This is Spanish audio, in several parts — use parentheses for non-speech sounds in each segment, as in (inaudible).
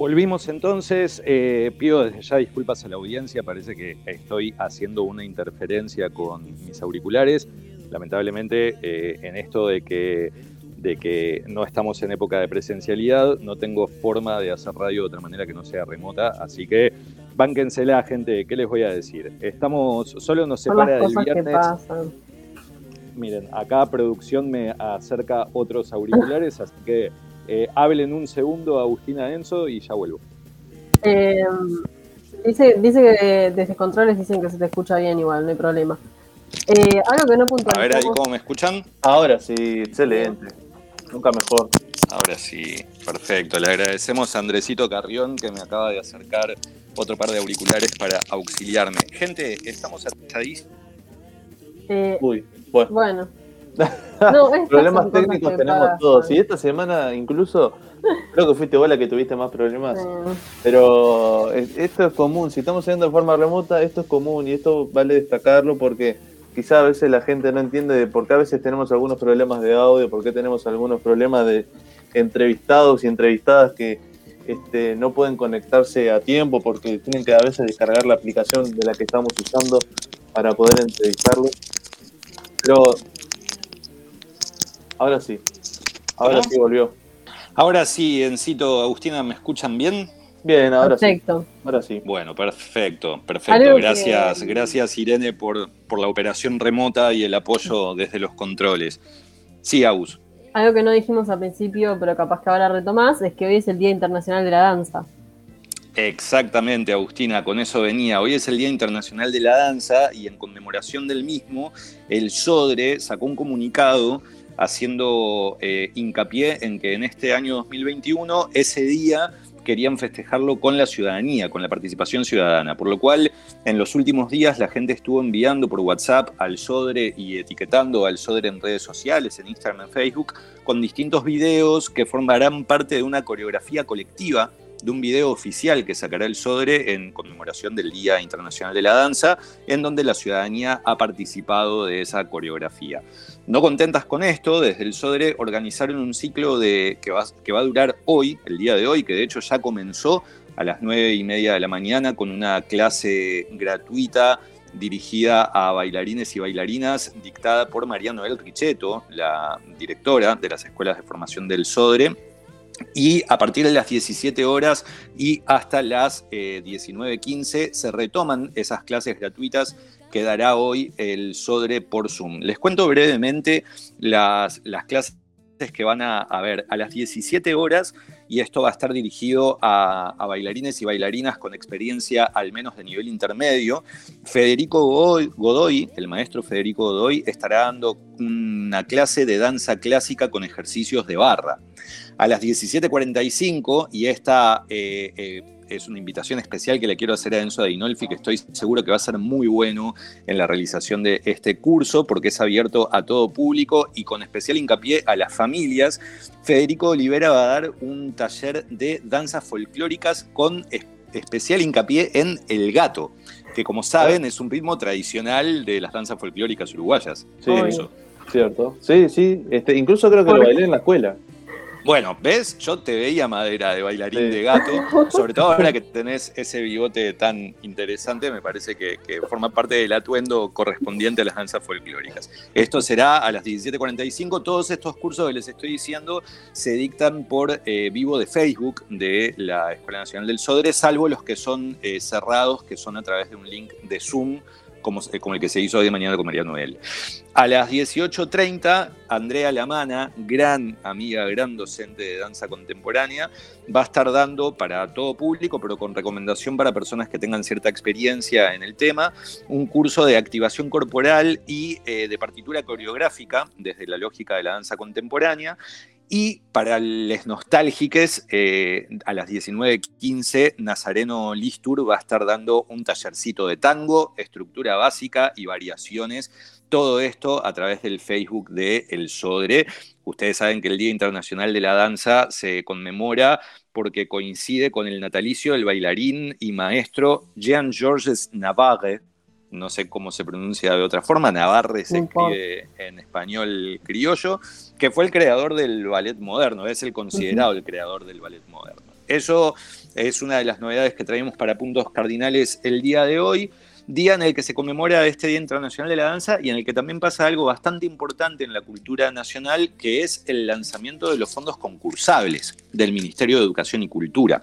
Volvimos entonces, eh, pido desde ya disculpas a la audiencia, parece que estoy haciendo una interferencia con mis auriculares. Lamentablemente, eh, en esto de que, de que no estamos en época de presencialidad, no tengo forma de hacer radio de otra manera que no sea remota, así que bánquensela, gente, ¿qué les voy a decir? Estamos, solo nos separa del viernes. Miren, acá producción me acerca otros auriculares, así que eh, hablen un segundo Agustina Enzo y ya vuelvo. Eh, dice, dice que desde controles dicen que se te escucha bien igual, no hay problema. Eh, algo que no A ver ahí cómo me escuchan. Ahora sí, excelente. Nunca mejor. Ahora sí, perfecto. Le agradecemos a Andresito Carrión que me acaba de acercar otro par de auriculares para auxiliarme. Gente, estamos atadísimos. Eh, Uy, bueno. bueno. (laughs) problemas técnicos tenemos todos. Y esta semana incluso creo que fuiste vos la que tuviste más problemas. Pero esto es común. Si estamos haciendo de forma remota, esto es común y esto vale destacarlo porque quizá a veces la gente no entiende de por qué a veces tenemos algunos problemas de audio, por qué tenemos algunos problemas de entrevistados y entrevistadas que este, no pueden conectarse a tiempo porque tienen que a veces descargar la aplicación de la que estamos usando para poder entrevistarlos. Pero Ahora sí. Ahora sí volvió. Ahora sí, Encito, Agustina, ¿me escuchan bien? Bien, ahora perfecto. sí. Ahora sí. Bueno, perfecto, perfecto. Gracias, gracias Irene por, por la operación remota y el apoyo (laughs) desde los controles. Sí, Agus. Algo que no dijimos al principio, pero capaz que ahora retomás, es que hoy es el Día Internacional de la Danza. Exactamente, Agustina, con eso venía. Hoy es el Día Internacional de la Danza y en conmemoración del mismo, el SODRE sacó un comunicado haciendo eh, hincapié en que en este año 2021 ese día querían festejarlo con la ciudadanía, con la participación ciudadana, por lo cual en los últimos días la gente estuvo enviando por WhatsApp al Sodre y etiquetando al Sodre en redes sociales, en Instagram, en Facebook, con distintos videos que formarán parte de una coreografía colectiva de un video oficial que sacará el Sodre en conmemoración del Día Internacional de la Danza, en donde la ciudadanía ha participado de esa coreografía. No contentas con esto, desde el Sodre organizaron un ciclo de, que, va, que va a durar hoy, el día de hoy, que de hecho ya comenzó a las nueve y media de la mañana con una clase gratuita dirigida a bailarines y bailarinas, dictada por María Noel Richetto, la directora de las escuelas de formación del Sodre, y a partir de las 17 horas y hasta las 19.15 eh, se retoman esas clases gratuitas que dará hoy el Sodre por Zoom. Les cuento brevemente las, las clases que van a haber a las 17 horas y esto va a estar dirigido a, bailarines y bailarinas con experiencia al menos de nivel intermedio. Federico Godoy, el maestro Federico Godoy, estará dando una clase de danza clásica con ejercicios de barra. A las 17.45, y esta eh, eh, es una invitación especial que le quiero hacer a Enzo Dinolfi, que estoy seguro que va a ser muy bueno en la realización de este curso, porque es abierto a todo público y con especial hincapié a las familias. Federico Olivera va a dar un taller de danzas folclóricas con especial hincapié en el gato, que como saben es un ritmo tradicional de las danzas folclóricas uruguayas. Sí. Cierto. Sí, sí. Este, incluso creo que lo bailé en la escuela. Bueno, ¿ves? Yo te veía madera de bailarín de gato, (laughs) sobre todo ahora que tenés ese bigote tan interesante, me parece que, forma parte del atuendo correspondiente a las danzas folclóricas. Esto será a las 17.45. Todos estos cursos que les estoy diciendo se dictan por eh, vivo de Facebook de la Escuela Nacional del Sodre, salvo los que son eh, cerrados, que son a través de un link de Zoom como, el que se hizo hoy de mañana con María Noel. A las 18.30, Andrea Lamana, gran amiga, gran docente de danza contemporánea, va a estar dando para todo público, pero con recomendación para personas que tengan cierta experiencia en el tema, un curso de activación corporal y eh, de partitura coreográfica desde la lógica de la danza contemporánea y para los nostálgiques, eh, a las 19.15, Nazareno Listur va a estar dando un tallercito de tango, estructura básica y variaciones. Todo esto a través del Facebook de El Sodre. Ustedes saben que el Día Internacional de la Danza se conmemora porque coincide con el natalicio del bailarín y maestro Jean-Georges Navarre, no sé cómo se pronuncia de otra forma, Navarre se escribe en español criollo, que fue el creador del ballet moderno, es el considerado el creador del ballet moderno. eso es una de las novedades que traemos para puntos cardinales el día de hoy día en el que se conmemora este Día Internacional de la Danza y en el que también pasa algo bastante importante en la cultura nacional, que es el lanzamiento de los fondos concursables del Ministerio de Educación y Cultura.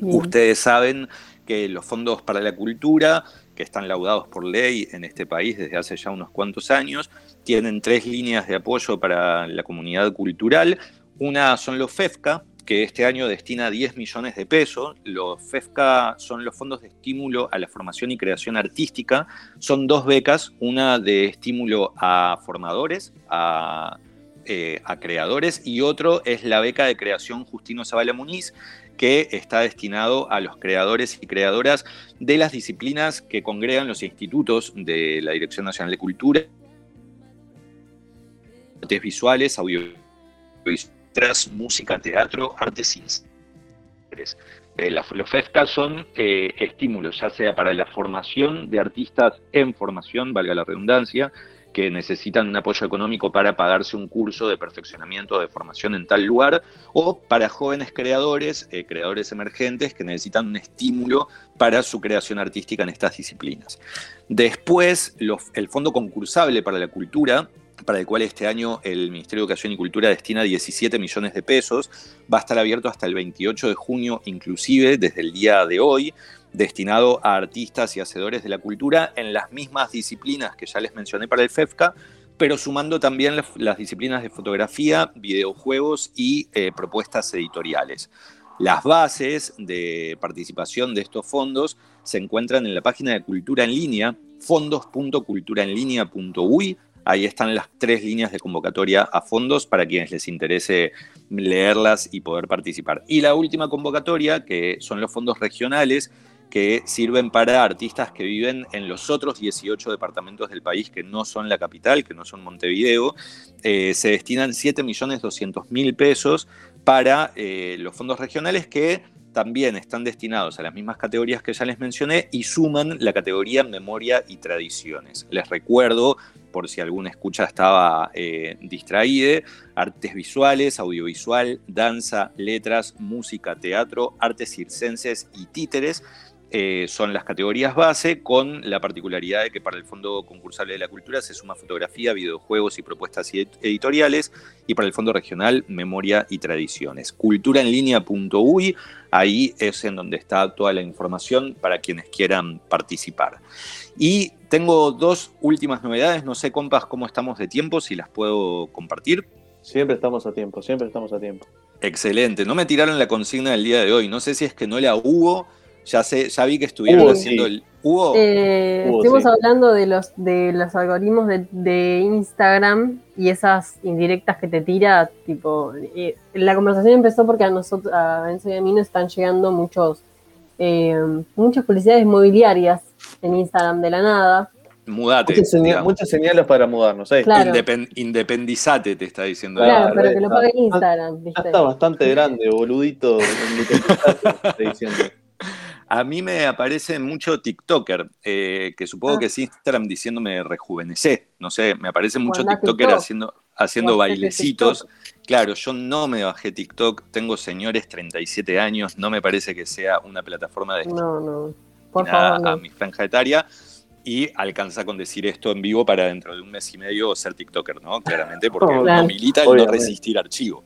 Ustedes saben que los fondos para la cultura, que están laudados por ley en este país desde hace ya unos cuantos años, tienen tres líneas de apoyo para la comunidad cultural. Una son los FEFCA, que este año destina 10 millones de pesos. Los FEFCA son los fondos de estímulo a la formación y creación artística. Son dos becas, una de estímulo a formadores, a, eh, creadores, y otro es la beca de creación Justino Zavala Muniz, que está destinado a los creadores y creadoras de las disciplinas que congregan los institutos de la Dirección Nacional de Cultura, artes visuales, audiovisuales música, teatro, artes y eh, los FESCA son eh, estímulos, ya sea para la formación de artistas en formación, valga la redundancia, que necesitan un apoyo económico para pagarse un curso de perfeccionamiento de formación en tal lugar, o para jóvenes creadores, eh, creadores emergentes que necesitan un estímulo para su creación artística en estas disciplinas. Después, el Fondo Concursable para la Cultura para el cual este año el Ministerio de Educación y Cultura destina 17 millones de pesos. Va a estar abierto hasta el 28 de junio, inclusive desde el día de hoy, destinado a artistas y hacedores de la cultura en las mismas disciplinas que ya les mencioné para el FEFCA, pero sumando también las, disciplinas de fotografía, videojuegos y eh, propuestas editoriales. Las bases de participación de estos fondos se encuentran en la página de Cultura en Línea, fondos.culturaenlinea.uy, Ahí están las tres líneas de convocatoria a fondos para quienes les interese leerlas y poder participar. Y la última convocatoria, que son los fondos regionales, que sirven para artistas que viven en los otros 18 departamentos del país que no son la capital, que no son Montevideo. Eh, se destinan 7.200.000 pesos para eh, los fondos regionales que también están destinados a las mismas categorías que ya les mencioné y suman la categoría memoria y tradiciones. Les recuerdo, por si alguna escucha estaba eh, distraída, artes visuales, audiovisual, danza, letras, música, teatro, artes circenses y títeres eh, son las categorías base, con la particularidad de que para el Fondo Concursable de la Cultura se suma fotografía, videojuegos y propuestas editoriales, y para el Fondo Regional, memoria y tradiciones. Culturaenlinea.uy, ahí es en donde está toda la información para quienes quieran participar. Y tengo dos últimas novedades, no sé, compas, cómo estamos de tiempo, si las puedo compartir. Siempre estamos a tiempo, siempre estamos a tiempo. Excelente, no me tiraron la consigna del día de hoy, no sé si es que no la hubo ya sé, ya vi que estuvieron haciendo el. Eh, estuvimos hablando de los de los algoritmos de, Instagram y esas indirectas que te tira, tipo, eh, la conversación empezó porque a nosotros, a Enzo y a mí nos están llegando muchos eh, muchas publicidades mobiliarias en Instagram de la nada. Mudate. Muchas, señales para mudarnos. independizate, te está diciendo. Claro, pero que lo pague Instagram. está bastante grande, boludito. está diciendo. (laughs) A mí me aparece mucho TikToker, eh, que supongo que es Instagram diciéndome rejuvenecé. No sé, me aparece mucho TikToker haciendo, haciendo bailecitos. Claro, yo no me bajé TikTok, tengo señores 37 años, no me parece que sea una plataforma de no, no. Por favor, a mi franja etaria y alcanza con decir esto en vivo para dentro de un mes y medio ser TikToker, ¿no? Claramente, porque (laughs) no milita el no resistir archivo.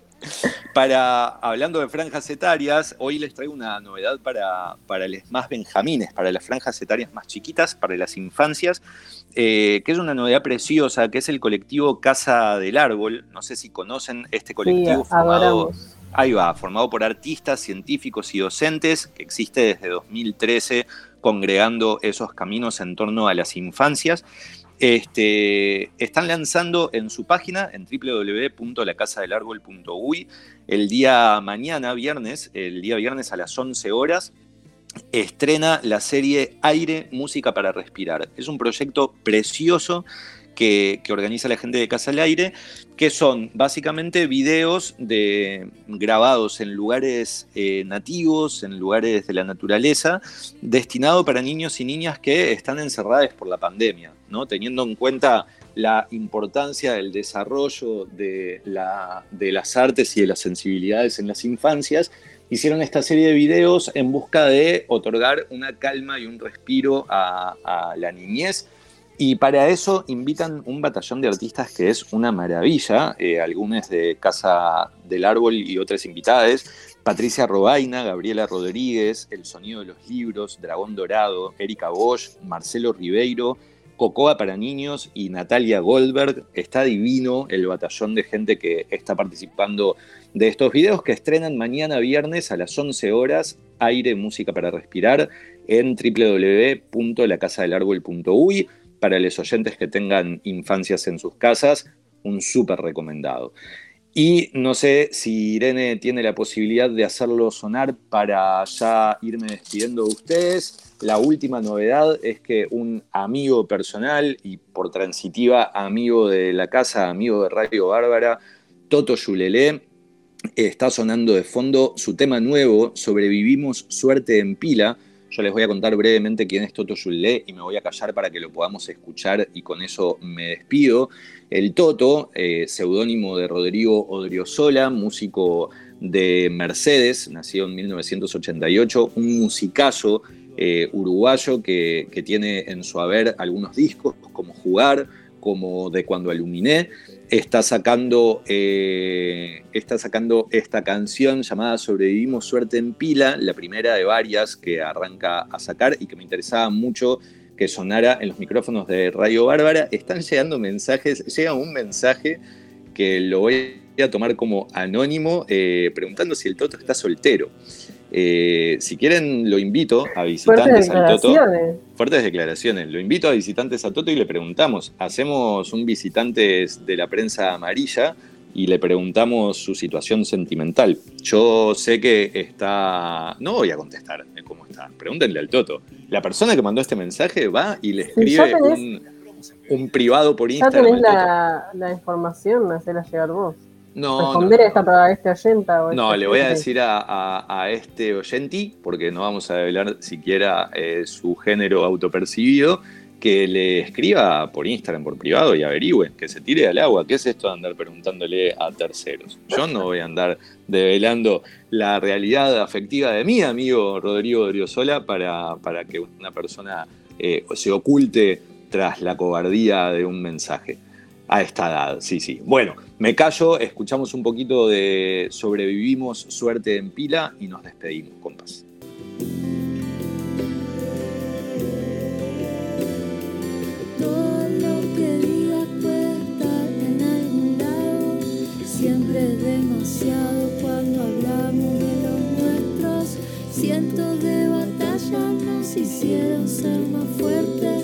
Para, hablando de franjas etarias, hoy les traigo una novedad para, para los más benjamines, para las franjas etarias más chiquitas, para las infancias, eh, que es una novedad preciosa, que es el colectivo Casa del Árbol. No sé si conocen este colectivo formado. Ahí va, formado por artistas, científicos y docentes, que existe desde 2013 congregando esos caminos en torno a las infancias. Este, están lanzando en su página, en www.lacasadelárbol.uy, el día mañana, viernes, el día viernes a las 11 horas, estrena la serie Aire, Música para Respirar. Es un proyecto precioso que, organiza la gente de Casa al Aire, que son básicamente videos de, grabados en lugares eh, nativos, en lugares de la naturaleza, destinado para niños y niñas que están encerradas por la pandemia, ¿no? teniendo en cuenta la importancia del desarrollo de, las artes y de las sensibilidades en las infancias, hicieron esta serie de videos en busca de otorgar una calma y un respiro a, la niñez. Y para eso invitan un batallón de artistas que es una maravilla, eh, algunos de Casa del Árbol y otras invitadas, Patricia Robaina, Gabriela Rodríguez, El Sonido de los Libros, Dragón Dorado, Erika Bosch, Marcelo Ribeiro, Cocoa para niños y Natalia Goldberg. Está divino el batallón de gente que está participando de estos videos que estrenan mañana viernes a las 11 horas, aire, música para respirar, en www.lacasadelárbol.uy. Para los oyentes que tengan infancias en sus casas, un súper recomendado. Y no sé si Irene tiene la posibilidad de hacerlo sonar para ya irme despidiendo de ustedes. La última novedad es que un amigo personal y por transitiva amigo de la casa, amigo de Radio Bárbara, Toto Yulelé, está sonando de fondo su tema nuevo, Sobrevivimos Suerte en Pila. Yo les voy a contar brevemente quién es Toto Yulelé y me voy a callar para que lo podamos escuchar y con eso me despido. El Toto, eh, seudónimo de Rodrigo Odriozola, músico de Mercedes, nacido en 1988, un musicazo eh, uruguayo que, tiene en su haber algunos discos como Jugar, como De Cuando Aluminé. Está sacando, eh, está sacando esta canción llamada Sobrevivimos Suerte en Pila, la primera de varias que arranca a sacar y que me interesaba mucho que sonara en los micrófonos de Radio Bárbara. Están llegando mensajes, llega un mensaje que lo voy a tomar como anónimo, eh, preguntando si el Toto está soltero. Eh, si quieren, lo invito a visitantes al Toto. Fuertes declaraciones. Lo invito a visitantes al Toto y le preguntamos. Hacemos un visitantes de la prensa amarilla y le preguntamos su situación sentimental. Yo sé que está. No voy a contestar cómo está. Pregúntenle al Toto. La persona que mandó este mensaje va y le escribe un, privado por Instagram. Ya tenés la, la, información, hacela llegar vos no, responder a, este oyenta. no, este le voy a decir a, este oyenti, porque no vamos a develar siquiera eh, su género autopercibido, que le escriba por Instagram, por privado y averigüe, que se tire al agua. ¿Qué es esto de andar preguntándole a terceros? Yo no voy a andar develando la realidad afectiva de mi amigo Rodrigo Driosola para, para que una persona eh, se oculte tras la cobardía de un mensaje. A esta edad, sí, sí. Bueno, me callo, escuchamos un poquito de Sobrevivimos, Suerte en Pila y nos despedimos, compas. Todo lo que digas puede estar en algún lado, siempre es demasiado cuando hablamos de los nuestros. Cientos de batallas nos hicieron ser más fuertes,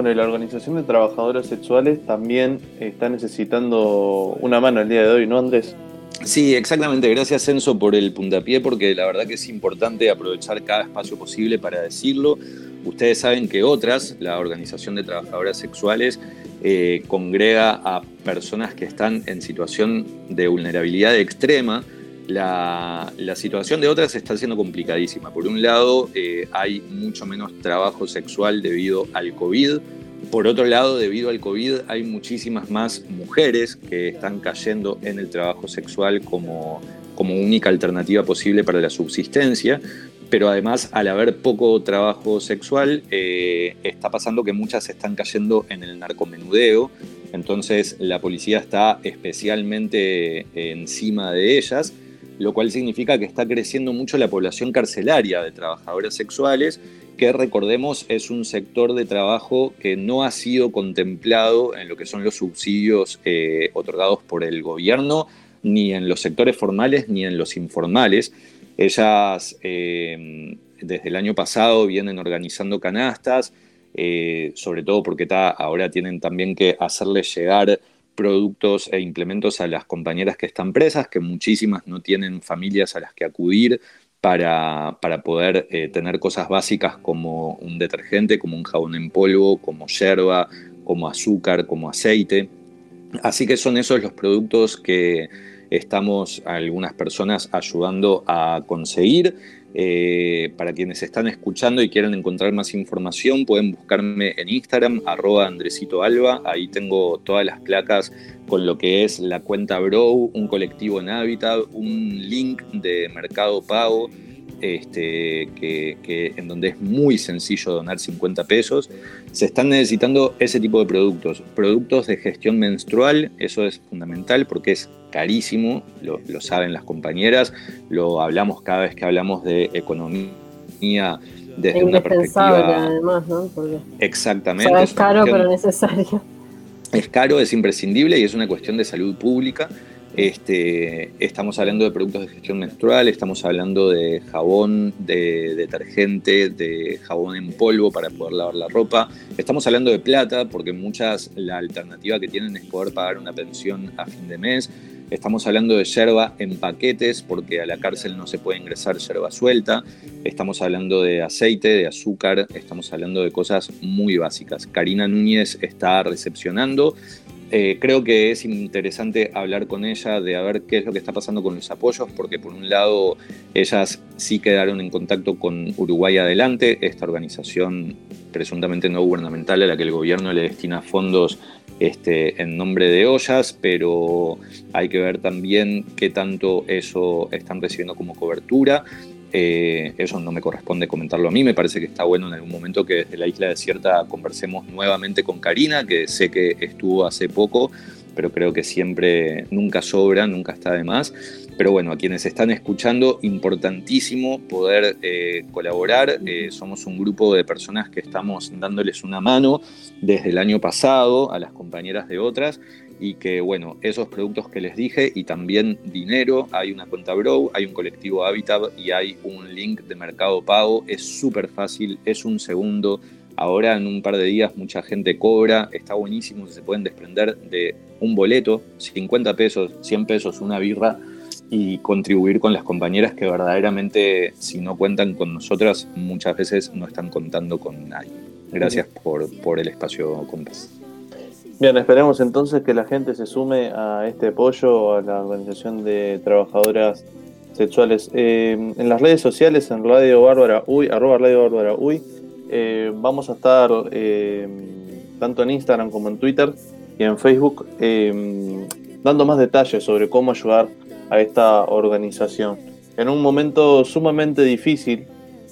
Bueno, y la Organización de Trabajadoras Sexuales también está necesitando una mano el día de hoy, ¿no, Andrés? Sí, exactamente. Gracias, Enzo, por el puntapié, porque la verdad que es importante aprovechar cada espacio posible para decirlo. Ustedes saben que otras, la Organización de Trabajadoras Sexuales, eh, congrega a personas que están en situación de vulnerabilidad extrema, la, situación de otras está siendo complicadísima. Por un lado, eh, hay mucho menos trabajo sexual debido al COVID. Por otro lado, debido al COVID, hay muchísimas más mujeres que están cayendo en el trabajo sexual como, como única alternativa posible para la subsistencia. Pero además, al haber poco trabajo sexual, eh, está pasando que muchas están cayendo en el narcomenudeo. Entonces, la policía está especialmente encima de ellas lo cual significa que está creciendo mucho la población carcelaria de trabajadoras sexuales, que recordemos es un sector de trabajo que no ha sido contemplado en lo que son los subsidios eh, otorgados por el gobierno, ni en los sectores formales ni en los informales. Ellas eh, desde el año pasado vienen organizando canastas, eh, sobre todo porque ahora tienen también que hacerles llegar productos e implementos a las compañeras que están presas, que muchísimas no tienen familias a las que acudir para, poder eh, tener cosas básicas como un detergente, como un jabón en polvo, como yerba, como azúcar, como aceite. Así que son esos los productos que estamos algunas personas ayudando a conseguir. Eh, para quienes están escuchando y quieren encontrar más información, pueden buscarme en Instagram, arroba Andresito Alba. Ahí tengo todas las placas con lo que es la cuenta Bro, un colectivo en Habitat, un link de Mercado Pago este, que, en donde es muy sencillo donar 50 pesos. Se están necesitando ese tipo de productos. Productos de gestión menstrual, eso es fundamental porque es carísimo, lo, saben las compañeras, lo hablamos cada vez que hablamos de economía desde una perspectiva. además, ¿no? Exactamente. es caro, pero necesario. Es caro, es imprescindible y es una cuestión de salud pública. Este, estamos hablando de productos de gestión menstrual, estamos hablando de jabón, de detergente, de jabón en polvo para poder lavar la ropa. Estamos hablando de plata porque muchas la alternativa que tienen es poder pagar una pensión a fin de mes. Estamos hablando de yerba en paquetes porque a la cárcel no se puede ingresar yerba suelta. Estamos hablando de aceite, de azúcar. Estamos hablando de cosas muy básicas. Karina Núñez está recepcionando eh, creo que es interesante hablar con ella de a ver qué es lo que está pasando con los apoyos, porque por un lado ellas sí quedaron en contacto con Uruguay Adelante, esta organización presuntamente no gubernamental a la que el gobierno le destina fondos este, en nombre de ollas, pero hay que ver también qué tanto eso están recibiendo como cobertura. Eh, eso no me corresponde comentarlo a mí, me parece que está bueno en algún momento que desde la isla desierta conversemos nuevamente con Karina, que sé que estuvo hace poco, pero creo que siempre, nunca sobra, nunca está de más. Pero bueno, a quienes están escuchando, importantísimo poder eh, colaborar. Eh, somos un grupo de personas que estamos dándoles una mano desde el año pasado a las compañeras de otras y que, bueno, esos productos que les dije y también dinero, hay una cuenta Bro, hay un colectivo Habitat y hay un link de Mercado Pago, es súper fácil, es un segundo. Ahora en un par de días mucha gente cobra, está buenísimo, se pueden desprender de un boleto, 50 pesos, 100 pesos, una birra y contribuir con las compañeras que verdaderamente si no cuentan con nosotras muchas veces no están contando con nadie. Gracias por, por el espacio, compas. Bien, esperemos entonces que la gente se sume a este apoyo a la organización de trabajadoras sexuales. Eh, en las redes sociales, en Radio Bárbara Uy, arroba Radio Bárbara Uy, eh, vamos a estar eh, tanto en Instagram como en Twitter y en Facebook dando más detalles sobre cómo ayudar a esta organización. En un momento sumamente difícil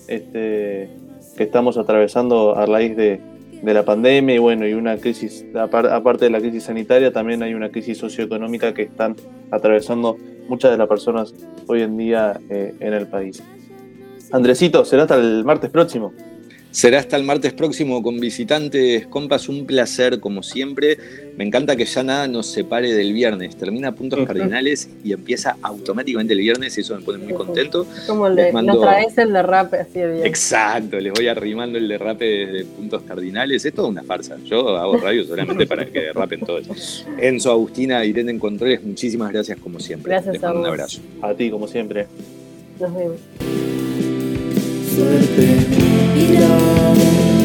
este, que estamos atravesando a raíz de, la pandemia y bueno, y una crisis, aparte de la crisis sanitaria, también hay una crisis socioeconómica que están atravesando muchas de las personas hoy en día eh, en el país. Andresito, será hasta el martes próximo. Será hasta el martes próximo con visitantes, compas, un placer como siempre. Me encanta que ya nada nos separe del viernes. Termina puntos cardinales y empieza automáticamente el viernes y eso me pone muy contento. Como el de, mando... traes el derrape así de bien. Exacto, les voy arrimando el derrape de puntos cardinales. Es toda una farsa. Yo hago (laughs) radio solamente para que derrapen todos. Enzo, Agustina, Irene en Controles, muchísimas gracias como siempre. Gracias a Un abrazo. A ti, como siempre. Nos vemos suerte y la